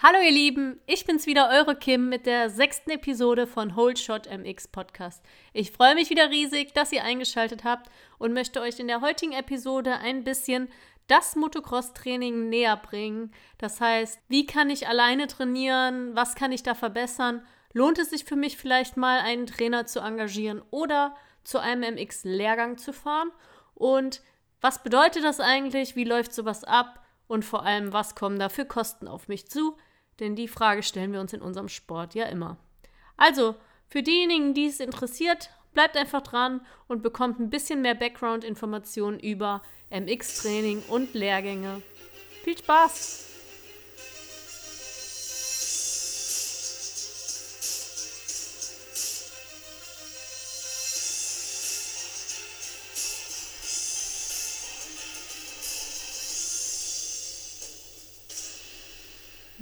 Hallo ihr Lieben, ich bin's wieder, eure Kim mit der sechsten Episode von Hold Shot MX Podcast. Ich freue mich wieder riesig, dass ihr eingeschaltet habt und möchte euch in der heutigen Episode ein bisschen das Motocross-Training näher bringen. Das heißt, wie kann ich alleine trainieren? Was kann ich da verbessern? Lohnt es sich für mich vielleicht mal einen Trainer zu engagieren oder zu einem MX-Lehrgang zu fahren? Und was bedeutet das eigentlich? Wie läuft sowas ab? Und vor allem, was kommen da für Kosten auf mich zu? Denn die Frage stellen wir uns in unserem Sport ja immer. Also, für diejenigen, die es interessiert, bleibt einfach dran und bekommt ein bisschen mehr Background-Informationen über MX-Training und Lehrgänge. Viel Spaß!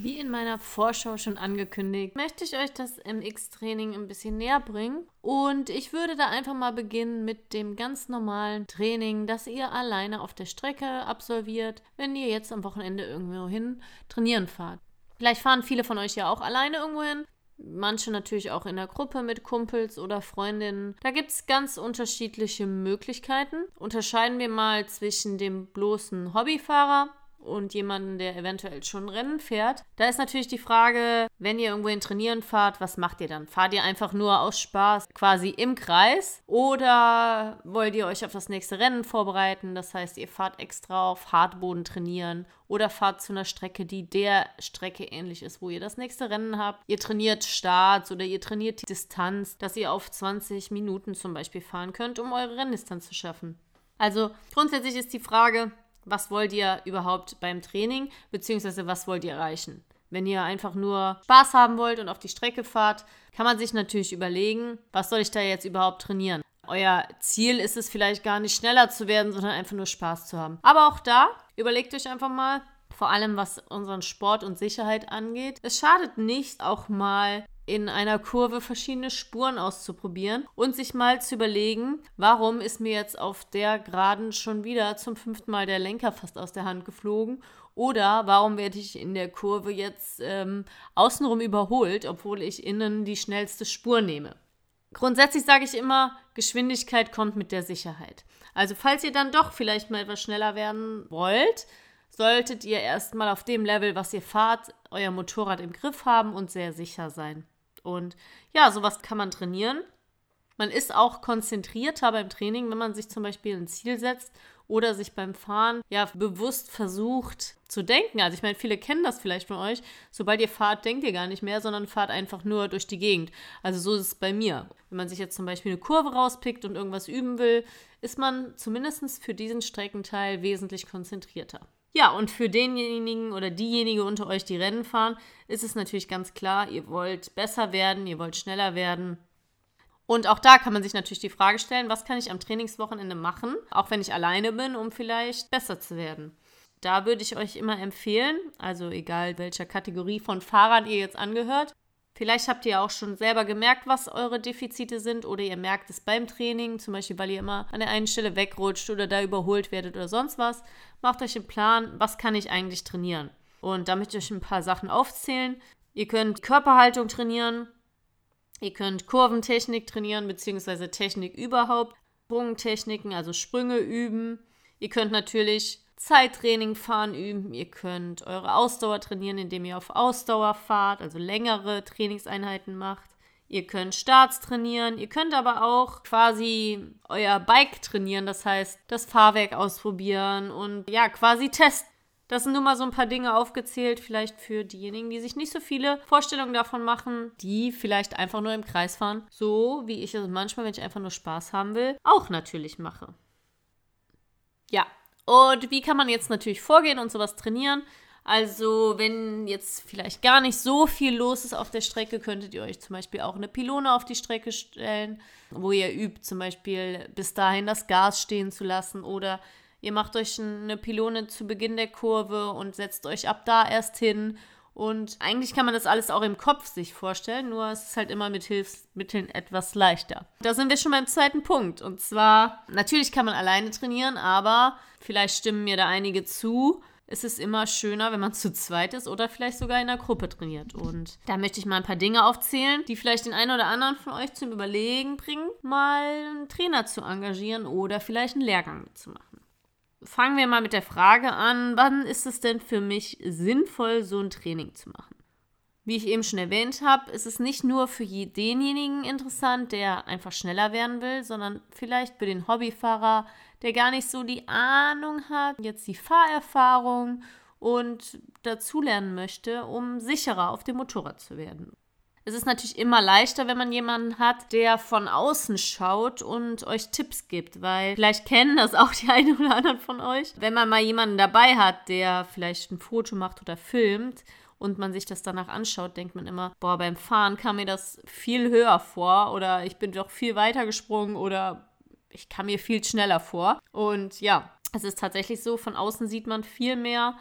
Wie in meiner Vorschau schon angekündigt, möchte ich euch das MX-Training ein bisschen näher bringen. Und ich würde da einfach mal beginnen mit dem ganz normalen Training, das ihr alleine auf der Strecke absolviert, wenn ihr jetzt am Wochenende irgendwo hin trainieren fahrt. Vielleicht fahren viele von euch ja auch alleine irgendwo hin. Manche natürlich auch in der Gruppe mit Kumpels oder Freundinnen. Da gibt es ganz unterschiedliche Möglichkeiten. Unterscheiden wir mal zwischen dem bloßen Hobbyfahrer und jemanden, der eventuell schon Rennen fährt. Da ist natürlich die Frage, wenn ihr irgendwohin trainieren fahrt, was macht ihr dann? Fahrt ihr einfach nur aus Spaß quasi im Kreis oder wollt ihr euch auf das nächste Rennen vorbereiten? Das heißt, ihr fahrt extra auf Hartboden trainieren oder fahrt zu einer Strecke, die der Strecke ähnlich ist, wo ihr das nächste Rennen habt. Ihr trainiert Starts oder ihr trainiert die Distanz, dass ihr auf 20 Minuten zum Beispiel fahren könnt, um eure Renndistanz zu schaffen. Also grundsätzlich ist die Frage, was wollt ihr überhaupt beim Training, beziehungsweise was wollt ihr erreichen. Wenn ihr einfach nur Spaß haben wollt und auf die Strecke fahrt, kann man sich natürlich überlegen, was soll ich da jetzt überhaupt trainieren. Euer Ziel ist es vielleicht gar nicht schneller zu werden, sondern einfach nur Spaß zu haben. Aber auch da, überlegt euch einfach mal, vor allem was unseren Sport und Sicherheit angeht. Es schadet nicht, auch mal in einer Kurve verschiedene Spuren auszuprobieren und sich mal zu überlegen, warum ist mir jetzt auf der Geraden schon wieder zum fünften Mal der Lenker fast aus der Hand geflogen oder warum werde ich in der Kurve jetzt ähm, außenrum überholt, obwohl ich innen die schnellste Spur nehme. Grundsätzlich sage ich immer, Geschwindigkeit kommt mit der Sicherheit. Also falls ihr dann doch vielleicht mal etwas schneller werden wollt, solltet ihr erstmal auf dem Level, was ihr fahrt, euer Motorrad im Griff haben und sehr sicher sein. Und ja, sowas kann man trainieren. Man ist auch konzentrierter beim Training, wenn man sich zum Beispiel ein Ziel setzt oder sich beim Fahren ja bewusst versucht zu denken. Also ich meine, viele kennen das vielleicht von euch. Sobald ihr fahrt, denkt ihr gar nicht mehr, sondern fahrt einfach nur durch die Gegend. Also so ist es bei mir. Wenn man sich jetzt zum Beispiel eine Kurve rauspickt und irgendwas üben will, ist man zumindest für diesen Streckenteil wesentlich konzentrierter. Ja, und für denjenigen oder diejenige unter euch, die Rennen fahren, ist es natürlich ganz klar, ihr wollt besser werden, ihr wollt schneller werden. Und auch da kann man sich natürlich die Frage stellen, was kann ich am Trainingswochenende machen, auch wenn ich alleine bin, um vielleicht besser zu werden. Da würde ich euch immer empfehlen, also egal welcher Kategorie von Fahrern ihr jetzt angehört, Vielleicht habt ihr auch schon selber gemerkt, was eure Defizite sind oder ihr merkt es beim Training, zum Beispiel, weil ihr immer an der einen Stelle wegrutscht oder da überholt werdet oder sonst was. Macht euch einen Plan, was kann ich eigentlich trainieren? Und da möchte ich euch ein paar Sachen aufzählen. Ihr könnt Körperhaltung trainieren, ihr könnt Kurventechnik trainieren, beziehungsweise Technik überhaupt, Sprungtechniken, also Sprünge üben. Ihr könnt natürlich Zeittraining fahren üben. Ihr könnt eure Ausdauer trainieren, indem ihr auf Ausdauer fahrt, also längere Trainingseinheiten macht. Ihr könnt Starts trainieren, ihr könnt aber auch quasi euer Bike trainieren, das heißt das Fahrwerk ausprobieren und ja, quasi testen. Das sind nur mal so ein paar Dinge aufgezählt, vielleicht für diejenigen, die sich nicht so viele Vorstellungen davon machen, die vielleicht einfach nur im Kreis fahren, so wie ich es manchmal, wenn ich einfach nur Spaß haben will, auch natürlich mache. Ja, und wie kann man jetzt natürlich vorgehen und sowas trainieren? Also, wenn jetzt vielleicht gar nicht so viel los ist auf der Strecke, könntet ihr euch zum Beispiel auch eine Pylone auf die Strecke stellen, wo ihr übt, zum Beispiel bis dahin das Gas stehen zu lassen oder ihr macht euch eine Pylone zu Beginn der Kurve und setzt euch ab da erst hin und eigentlich kann man das alles auch im Kopf sich vorstellen, nur es ist halt immer mit Hilfsmitteln etwas leichter. Da sind wir schon beim zweiten Punkt. Und zwar, natürlich kann man alleine trainieren, aber vielleicht stimmen mir da einige zu. ist es immer schöner, wenn man zu zweit ist oder vielleicht sogar in einer Gruppe trainiert. Und da möchte ich mal ein paar Dinge aufzählen, die vielleicht den einen oder anderen von euch zum Überlegen bringen, mal einen Trainer zu engagieren oder vielleicht einen Lehrgang mitzumachen. Fangen wir mal mit der Frage an, wann ist es denn für mich sinnvoll, so ein Training zu machen? Wie ich eben schon erwähnt habe, ist es nicht nur für denjenigen interessant, der einfach schneller werden will, sondern vielleicht für den Hobbyfahrer, der gar nicht so die Ahnung hat, jetzt die Fahrerfahrung und dazulernen möchte, um sicherer auf dem Motorrad zu werden. Es ist natürlich immer leichter, wenn man jemanden hat, der von außen schaut und euch Tipps gibt, weil vielleicht kennen das auch die einen oder anderen von euch. Wenn man mal jemanden dabei hat, der vielleicht ein Foto macht oder filmt und man sich das danach anschaut, denkt man immer, boah, beim Fahren kam mir das viel höher vor oder ich bin doch viel weiter gesprungen oder ich kam mir viel schneller vor. Und ja, es ist tatsächlich so, von außen sieht man viel mehr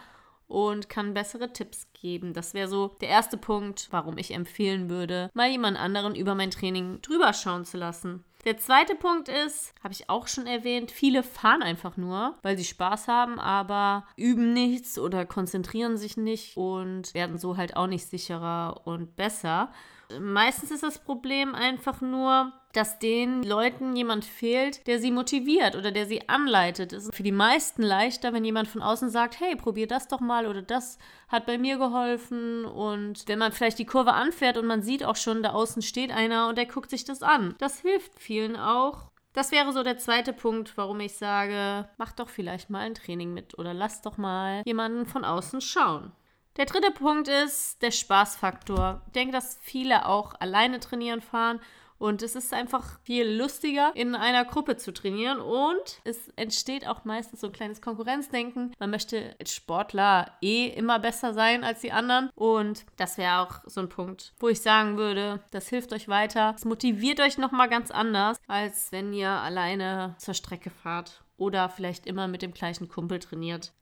und kann bessere Tipps geben. Das wäre so der erste Punkt, warum ich empfehlen würde, mal jemand anderen über mein Training drüber schauen zu lassen. Der zweite Punkt ist, habe ich auch schon erwähnt, viele fahren einfach nur, weil sie Spaß haben, aber üben nichts oder konzentrieren sich nicht und werden so halt auch nicht sicherer und besser. Meistens ist das Problem einfach nur, dass den Leuten jemand fehlt, der sie motiviert oder der sie anleitet. Es ist für die meisten leichter, wenn jemand von außen sagt, hey, probier das doch mal oder das hat bei mir geholfen. Und wenn man vielleicht die Kurve anfährt und man sieht auch schon, da außen steht einer und der guckt sich das an. Das hilft vielen auch. Das wäre so der zweite Punkt, warum ich sage, mach doch vielleicht mal ein Training mit oder lass doch mal jemanden von außen schauen. Der dritte Punkt ist der Spaßfaktor. Ich denke, dass viele auch alleine trainieren fahren und es ist einfach viel lustiger, in einer Gruppe zu trainieren. Und es entsteht auch meistens so ein kleines Konkurrenzdenken. Man möchte als Sportler eh immer besser sein als die anderen. Und das wäre auch so ein Punkt, wo ich sagen würde, das hilft euch weiter. Es motiviert euch nochmal ganz anders, als wenn ihr alleine zur Strecke fahrt oder vielleicht immer mit dem gleichen Kumpel trainiert.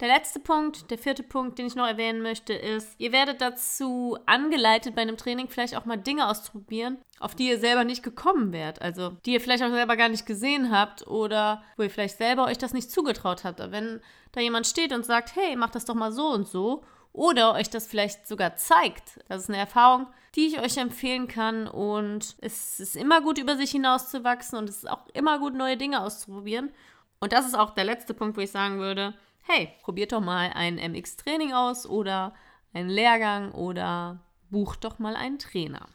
Der letzte Punkt, der vierte Punkt, den ich noch erwähnen möchte, ist, ihr werdet dazu angeleitet, bei einem Training vielleicht auch mal Dinge auszuprobieren, auf die ihr selber nicht gekommen wärt. Also, die ihr vielleicht auch selber gar nicht gesehen habt oder wo ihr vielleicht selber euch das nicht zugetraut habt. Wenn da jemand steht und sagt, hey, mach das doch mal so und so, oder euch das vielleicht sogar zeigt, das ist eine Erfahrung, die ich euch empfehlen kann. Und es ist immer gut, über sich hinauszuwachsen und es ist auch immer gut, neue Dinge auszuprobieren. Und das ist auch der letzte Punkt, wo ich sagen würde, hey, probiert doch mal ein MX-Training aus oder einen Lehrgang oder bucht doch mal einen Trainer.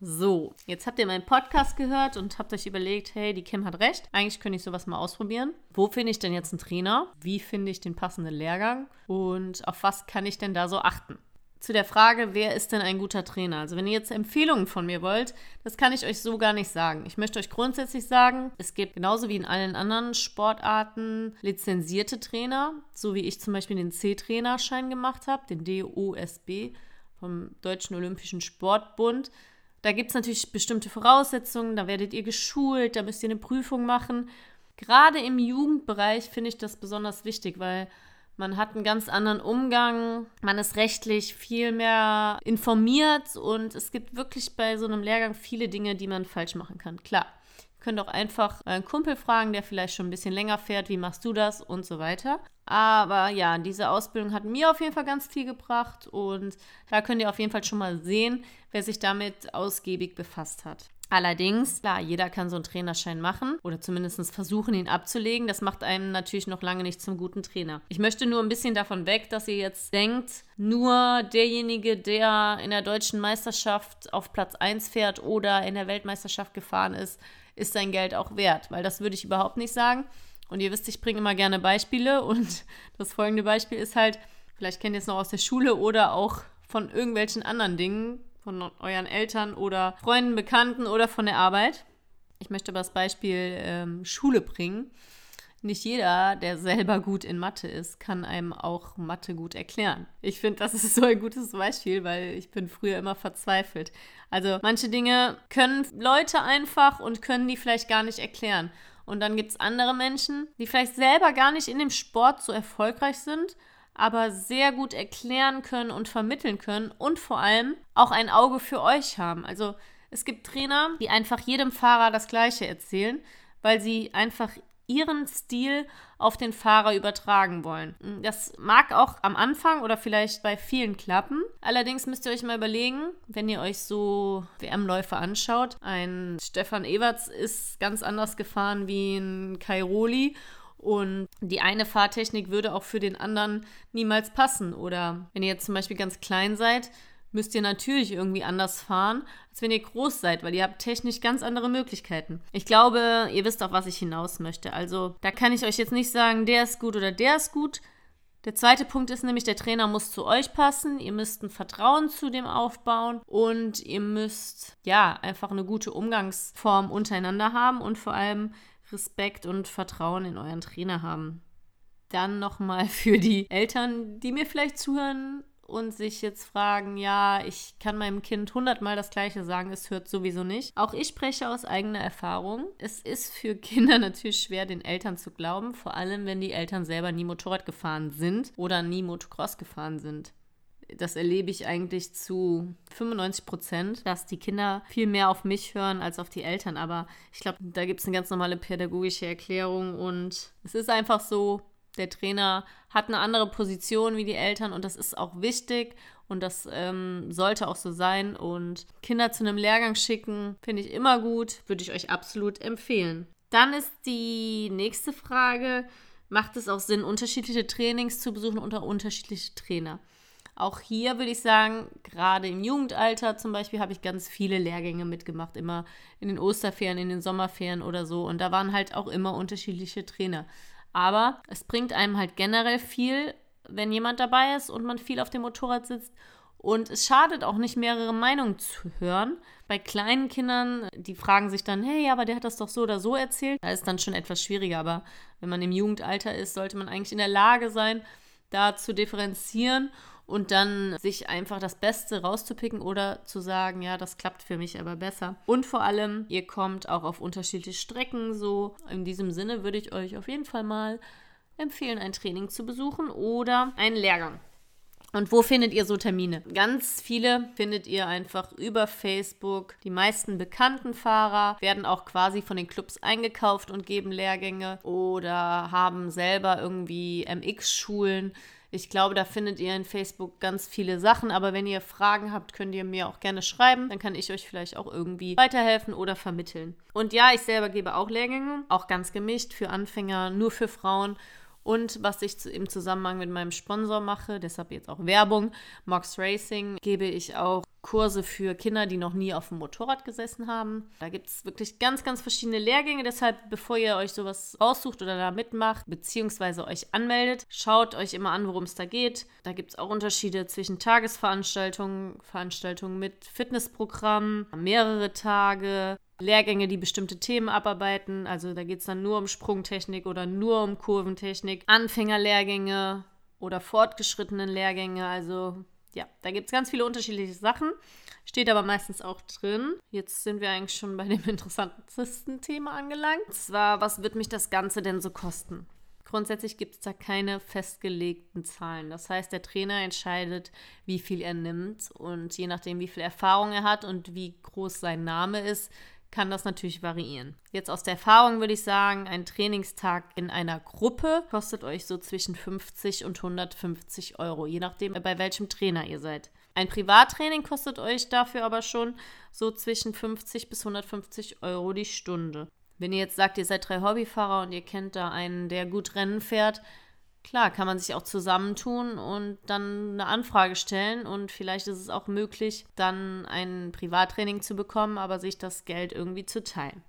So, jetzt habt ihr meinen Podcast gehört und habt euch überlegt, hey, die Kim hat recht. Eigentlich könnte ich sowas mal ausprobieren. Wo finde ich denn jetzt einen Trainer? Wie finde ich den passenden Lehrgang? Und auf was kann ich denn da so achten? Zu der Frage, wer ist denn ein guter Trainer? Also wenn ihr jetzt Empfehlungen von mir wollt, das kann ich euch so gar nicht sagen. Ich möchte euch grundsätzlich sagen, es gibt genauso wie in allen anderen Sportarten lizenzierte Trainer, so wie ich zum Beispiel den C-Trainerschein gemacht habe, den DOSB vom Deutschen Olympischen Sportbund. Da gibt es natürlich bestimmte Voraussetzungen, da werdet ihr geschult, da müsst ihr eine Prüfung machen. Gerade im Jugendbereich finde ich das besonders wichtig, weil man hat einen ganz anderen Umgang, man ist rechtlich viel mehr informiert und es gibt wirklich bei so einem Lehrgang viele Dinge, die man falsch machen kann. Klar, ihr könnt auch einfach einen Kumpel fragen, der vielleicht schon ein bisschen länger fährt, wie machst du das und so weiter. Aber ja, diese Ausbildung hat mir auf jeden Fall ganz viel gebracht und da könnt ihr auf jeden Fall schon mal sehen, wer sich damit ausgiebig befasst hat. Allerdings, klar, jeder kann so einen Trainerschein machen oder zumindest versuchen, ihn abzulegen. Das macht einem natürlich noch lange nicht zum guten Trainer. Ich möchte nur ein bisschen davon weg, dass ihr jetzt denkt, nur derjenige, der in der deutschen Meisterschaft auf Platz 1 fährt oder in der Weltmeisterschaft gefahren ist, ist sein Geld auch wert. Weil das würde ich überhaupt nicht sagen. Und ihr wisst, ich bringe immer gerne Beispiele. Und das folgende Beispiel ist halt, vielleicht kennt ihr es noch aus der Schule oder auch von irgendwelchen anderen Dingen von euren Eltern oder Freunden, Bekannten oder von der Arbeit. Ich möchte aber das Beispiel ähm, Schule bringen. Nicht jeder, der selber gut in Mathe ist, kann einem auch Mathe gut erklären. Ich finde, das ist so ein gutes Beispiel, weil ich bin früher immer verzweifelt. Also manche Dinge können Leute einfach und können die vielleicht gar nicht erklären. Und dann gibt es andere Menschen, die vielleicht selber gar nicht in dem Sport so erfolgreich sind, aber sehr gut erklären können und vermitteln können und vor allem auch ein Auge für euch haben. Also es gibt Trainer, die einfach jedem Fahrer das Gleiche erzählen, weil sie einfach ihren Stil auf den Fahrer übertragen wollen. Das mag auch am Anfang oder vielleicht bei vielen klappen. Allerdings müsst ihr euch mal überlegen, wenn ihr euch so WM-Läufe anschaut, ein Stefan Everts ist ganz anders gefahren wie ein Kairoli und die eine Fahrtechnik würde auch für den anderen niemals passen. Oder wenn ihr jetzt zum Beispiel ganz klein seid, müsst ihr natürlich irgendwie anders fahren, als wenn ihr groß seid, weil ihr habt technisch ganz andere Möglichkeiten. Ich glaube, ihr wisst auch, was ich hinaus möchte. Also da kann ich euch jetzt nicht sagen, der ist gut oder der ist gut. Der zweite Punkt ist nämlich, der Trainer muss zu euch passen. Ihr müsst ein Vertrauen zu dem aufbauen und ihr müsst ja einfach eine gute Umgangsform untereinander haben und vor allem Respekt und Vertrauen in euren Trainer haben. Dann nochmal für die Eltern, die mir vielleicht zuhören und sich jetzt fragen, ja, ich kann meinem Kind hundertmal das Gleiche sagen, es hört sowieso nicht. Auch ich spreche aus eigener Erfahrung. Es ist für Kinder natürlich schwer, den Eltern zu glauben, vor allem wenn die Eltern selber nie Motorrad gefahren sind oder nie Motocross gefahren sind das erlebe ich eigentlich zu 95 Prozent, dass die Kinder viel mehr auf mich hören als auf die Eltern. Aber ich glaube, da gibt es eine ganz normale pädagogische Erklärung und es ist einfach so, der Trainer hat eine andere Position wie die Eltern und das ist auch wichtig und das ähm, sollte auch so sein. Und Kinder zu einem Lehrgang schicken, finde ich immer gut, würde ich euch absolut empfehlen. Dann ist die nächste Frage, macht es auch Sinn, unterschiedliche Trainings zu besuchen unter unterschiedliche Trainer? Auch hier würde ich sagen, gerade im Jugendalter zum Beispiel habe ich ganz viele Lehrgänge mitgemacht, immer in den Osterferien, in den Sommerferien oder so. Und da waren halt auch immer unterschiedliche Trainer. Aber es bringt einem halt generell viel, wenn jemand dabei ist und man viel auf dem Motorrad sitzt. Und es schadet auch nicht, mehrere Meinungen zu hören. Bei kleinen Kindern, die fragen sich dann, hey, aber der hat das doch so oder so erzählt. Da ist dann schon etwas schwieriger. Aber wenn man im Jugendalter ist, sollte man eigentlich in der Lage sein, da zu differenzieren und dann sich einfach das Beste rauszupicken oder zu sagen, ja, das klappt für mich aber besser. Und vor allem, ihr kommt auch auf unterschiedliche Strecken. So in diesem Sinne würde ich euch auf jeden Fall mal empfehlen, ein Training zu besuchen oder einen Lehrgang. Und wo findet ihr so Termine? Ganz viele findet ihr einfach über Facebook. Die meisten bekannten Fahrer werden auch quasi von den Clubs eingekauft und geben Lehrgänge oder haben selber irgendwie MX-Schulen. Ich glaube, da findet ihr in Facebook ganz viele Sachen, aber wenn ihr Fragen habt, könnt ihr mir auch gerne schreiben. Dann kann ich euch vielleicht auch irgendwie weiterhelfen oder vermitteln. Und ja, ich selber gebe auch Lehrgänge, auch ganz gemischt für Anfänger, nur für Frauen und was ich im Zusammenhang mit meinem Sponsor mache, deshalb jetzt auch Werbung, Mox Racing, gebe ich auch Kurse für Kinder, die noch nie auf dem Motorrad gesessen haben. Da gibt es wirklich ganz, ganz verschiedene Lehrgänge. Deshalb, bevor ihr euch sowas raussucht oder da mitmacht, beziehungsweise euch anmeldet, schaut euch immer an, worum es da geht. Da gibt es auch Unterschiede zwischen Tagesveranstaltungen, Veranstaltungen mit Fitnessprogrammen, mehrere Tage, Lehrgänge, die bestimmte Themen abarbeiten. Also da geht es dann nur um Sprungtechnik oder nur um Kurventechnik. Anfängerlehrgänge oder fortgeschrittenen Lehrgänge. Also ja, da gibt es ganz viele unterschiedliche Sachen. Steht aber meistens auch drin. Jetzt sind wir eigentlich schon bei dem interessantesten Thema angelangt. Und zwar, was wird mich das Ganze denn so kosten? Grundsätzlich gibt es da keine festgelegten Zahlen. Das heißt, der Trainer entscheidet, wie viel er nimmt. Und je nachdem, wie viel Erfahrung er hat und wie groß sein Name ist, kann das natürlich variieren. Jetzt aus der Erfahrung würde ich sagen, ein Trainingstag in einer Gruppe kostet euch so zwischen 50 und 150 Euro, je nachdem, bei welchem Trainer ihr seid. Ein Privattraining kostet euch dafür aber schon so zwischen 50 bis 150 Euro die Stunde. Wenn ihr jetzt sagt, ihr seid drei Hobbyfahrer und ihr kennt da einen, der gut Rennen fährt, klar, kann man sich auch zusammentun und dann eine Anfrage stellen und vielleicht ist es auch möglich, dann ein Privattraining zu bekommen, aber sich das Geld irgendwie zu teilen.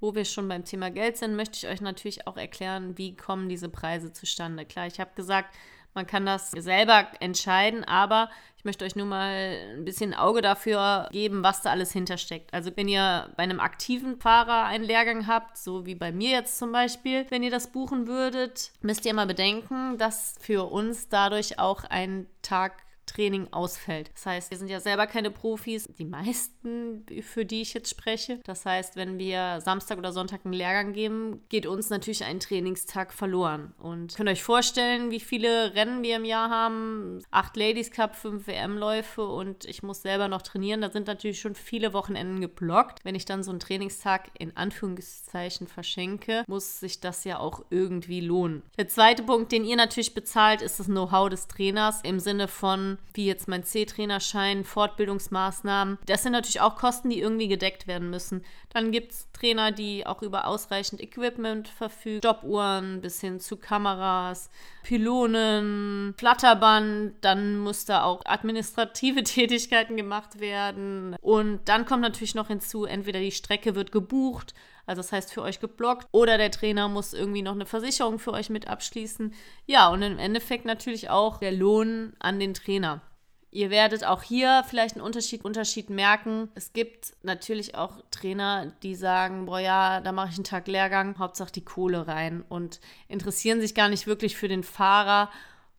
Wo wir schon beim Thema Geld sind, möchte ich euch natürlich auch erklären, wie kommen diese Preise zustande. Klar, ich habe gesagt, man kann das selber entscheiden, aber ich möchte euch nur mal ein bisschen Auge dafür geben, was da alles hintersteckt. Also wenn ihr bei einem aktiven Fahrer einen Lehrgang habt, so wie bei mir jetzt zum Beispiel, wenn ihr das buchen würdet, müsst ihr immer bedenken, dass für uns dadurch auch ein Tag Training ausfällt. Das heißt, wir sind ja selber keine Profis, die meisten, für die ich jetzt spreche. Das heißt, wenn wir Samstag oder Sonntag einen Lehrgang geben, geht uns natürlich ein Trainingstag verloren. Und könnt euch vorstellen, wie viele Rennen wir im Jahr haben? Acht Ladies Cup, fünf WM-Läufe und ich muss selber noch trainieren. Da sind natürlich schon viele Wochenenden geblockt. Wenn ich dann so einen Trainingstag in Anführungszeichen verschenke, muss sich das ja auch irgendwie lohnen. Der zweite Punkt, den ihr natürlich bezahlt, ist das Know-how des Trainers im Sinne von, wie jetzt mein C-Trainerschein, Fortbildungsmaßnahmen. Das sind natürlich auch Kosten, die irgendwie gedeckt werden müssen. Dann gibt es Trainer, die auch über ausreichend Equipment verfügen, Stoppuhren bis hin zu Kameras, Pylonen, Flatterband. Dann muss da auch administrative Tätigkeiten gemacht werden. Und dann kommt natürlich noch hinzu, entweder die Strecke wird gebucht, also das heißt für euch geblockt. Oder der Trainer muss irgendwie noch eine Versicherung für euch mit abschließen. Ja, und im Endeffekt natürlich auch der Lohn an den Trainer. Ihr werdet auch hier vielleicht einen Unterschied, Unterschied merken. Es gibt natürlich auch Trainer, die sagen, boah ja, da mache ich einen Tag Lehrgang, Hauptsache die Kohle rein und interessieren sich gar nicht wirklich für den Fahrer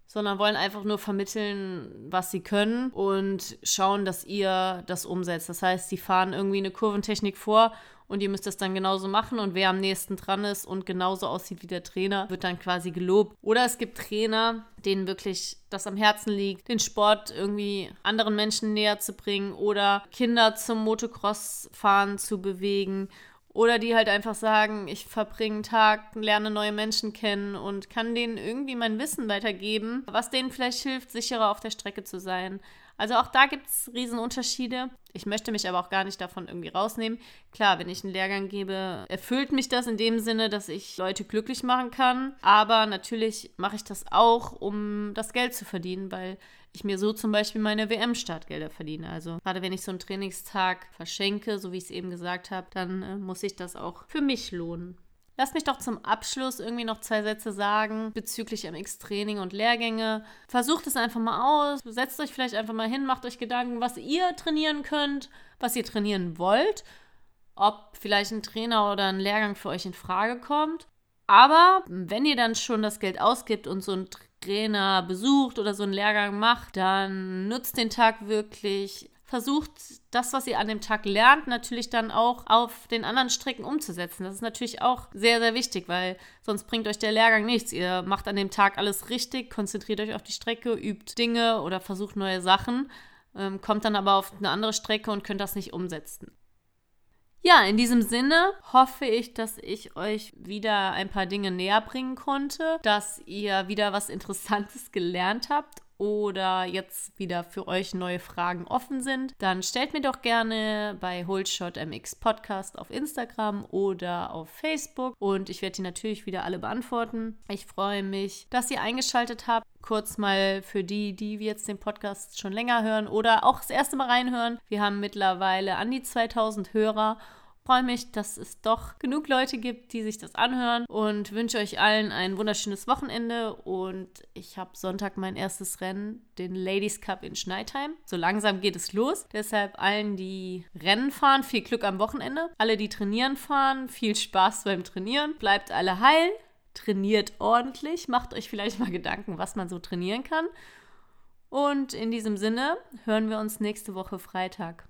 sondern wollen einfach nur vermitteln, was sie können und schauen, dass ihr das umsetzt. Das heißt, sie fahren irgendwie eine Kurventechnik vor und ihr müsst das dann genauso machen und wer am nächsten dran ist und genauso aussieht wie der Trainer, wird dann quasi gelobt. Oder es gibt Trainer, denen wirklich das am Herzen liegt, den Sport irgendwie anderen Menschen näher zu bringen oder Kinder zum Motocross-Fahren zu bewegen oder die halt einfach sagen, ich verbringe einen Tag, lerne neue Menschen kennen und kann denen irgendwie mein Wissen weitergeben, was denen vielleicht hilft, sicherer auf der Strecke zu sein. Also auch da gibt es Riesenunterschiede. Ich möchte mich aber auch gar nicht davon irgendwie rausnehmen. Klar, wenn ich einen Lehrgang gebe, erfüllt mich das in dem Sinne, dass ich Leute glücklich machen kann. Aber natürlich mache ich das auch, um das Geld zu verdienen, weil ich mir so zum Beispiel meine WM-Startgelder verdiene. Also gerade wenn ich so einen Trainingstag verschenke, so wie ich es eben gesagt habe, dann äh, muss ich das auch für mich lohnen. Lass mich doch zum Abschluss irgendwie noch zwei Sätze sagen bezüglich MX-Training und Lehrgänge. Versucht es einfach mal aus. Setzt euch vielleicht einfach mal hin, macht euch Gedanken, was ihr trainieren könnt, was ihr trainieren wollt. Ob vielleicht ein Trainer oder ein Lehrgang für euch in Frage kommt. Aber wenn ihr dann schon das Geld ausgibt und so ein Trainer besucht oder so einen Lehrgang macht, dann nutzt den Tag wirklich versucht, das, was ihr an dem Tag lernt, natürlich dann auch auf den anderen Strecken umzusetzen. Das ist natürlich auch sehr, sehr wichtig, weil sonst bringt euch der Lehrgang nichts. Ihr macht an dem Tag alles richtig, konzentriert euch auf die Strecke, übt Dinge oder versucht neue Sachen, ähm, kommt dann aber auf eine andere Strecke und könnt das nicht umsetzen. Ja, in diesem Sinne hoffe ich, dass ich euch wieder ein paar Dinge näher bringen konnte, dass ihr wieder was Interessantes gelernt habt oder jetzt wieder für euch neue Fragen offen sind, dann stellt mir doch gerne bei Holdshot MX Podcast auf Instagram oder auf Facebook und ich werde die natürlich wieder alle beantworten. Ich freue mich, dass ihr eingeschaltet habt. Kurz mal für die, die jetzt den Podcast schon länger hören oder auch das erste Mal reinhören. Wir haben mittlerweile an die 2000 Hörer freue mich, dass es doch genug Leute gibt, die sich das anhören und wünsche euch allen ein wunderschönes Wochenende. Und ich habe Sonntag mein erstes Rennen, den Ladies Cup in Schneidheim. So langsam geht es los. Deshalb allen, die Rennen fahren, viel Glück am Wochenende. Alle, die trainieren fahren, viel Spaß beim Trainieren. Bleibt alle heil, trainiert ordentlich, macht euch vielleicht mal Gedanken, was man so trainieren kann. Und in diesem Sinne hören wir uns nächste Woche Freitag.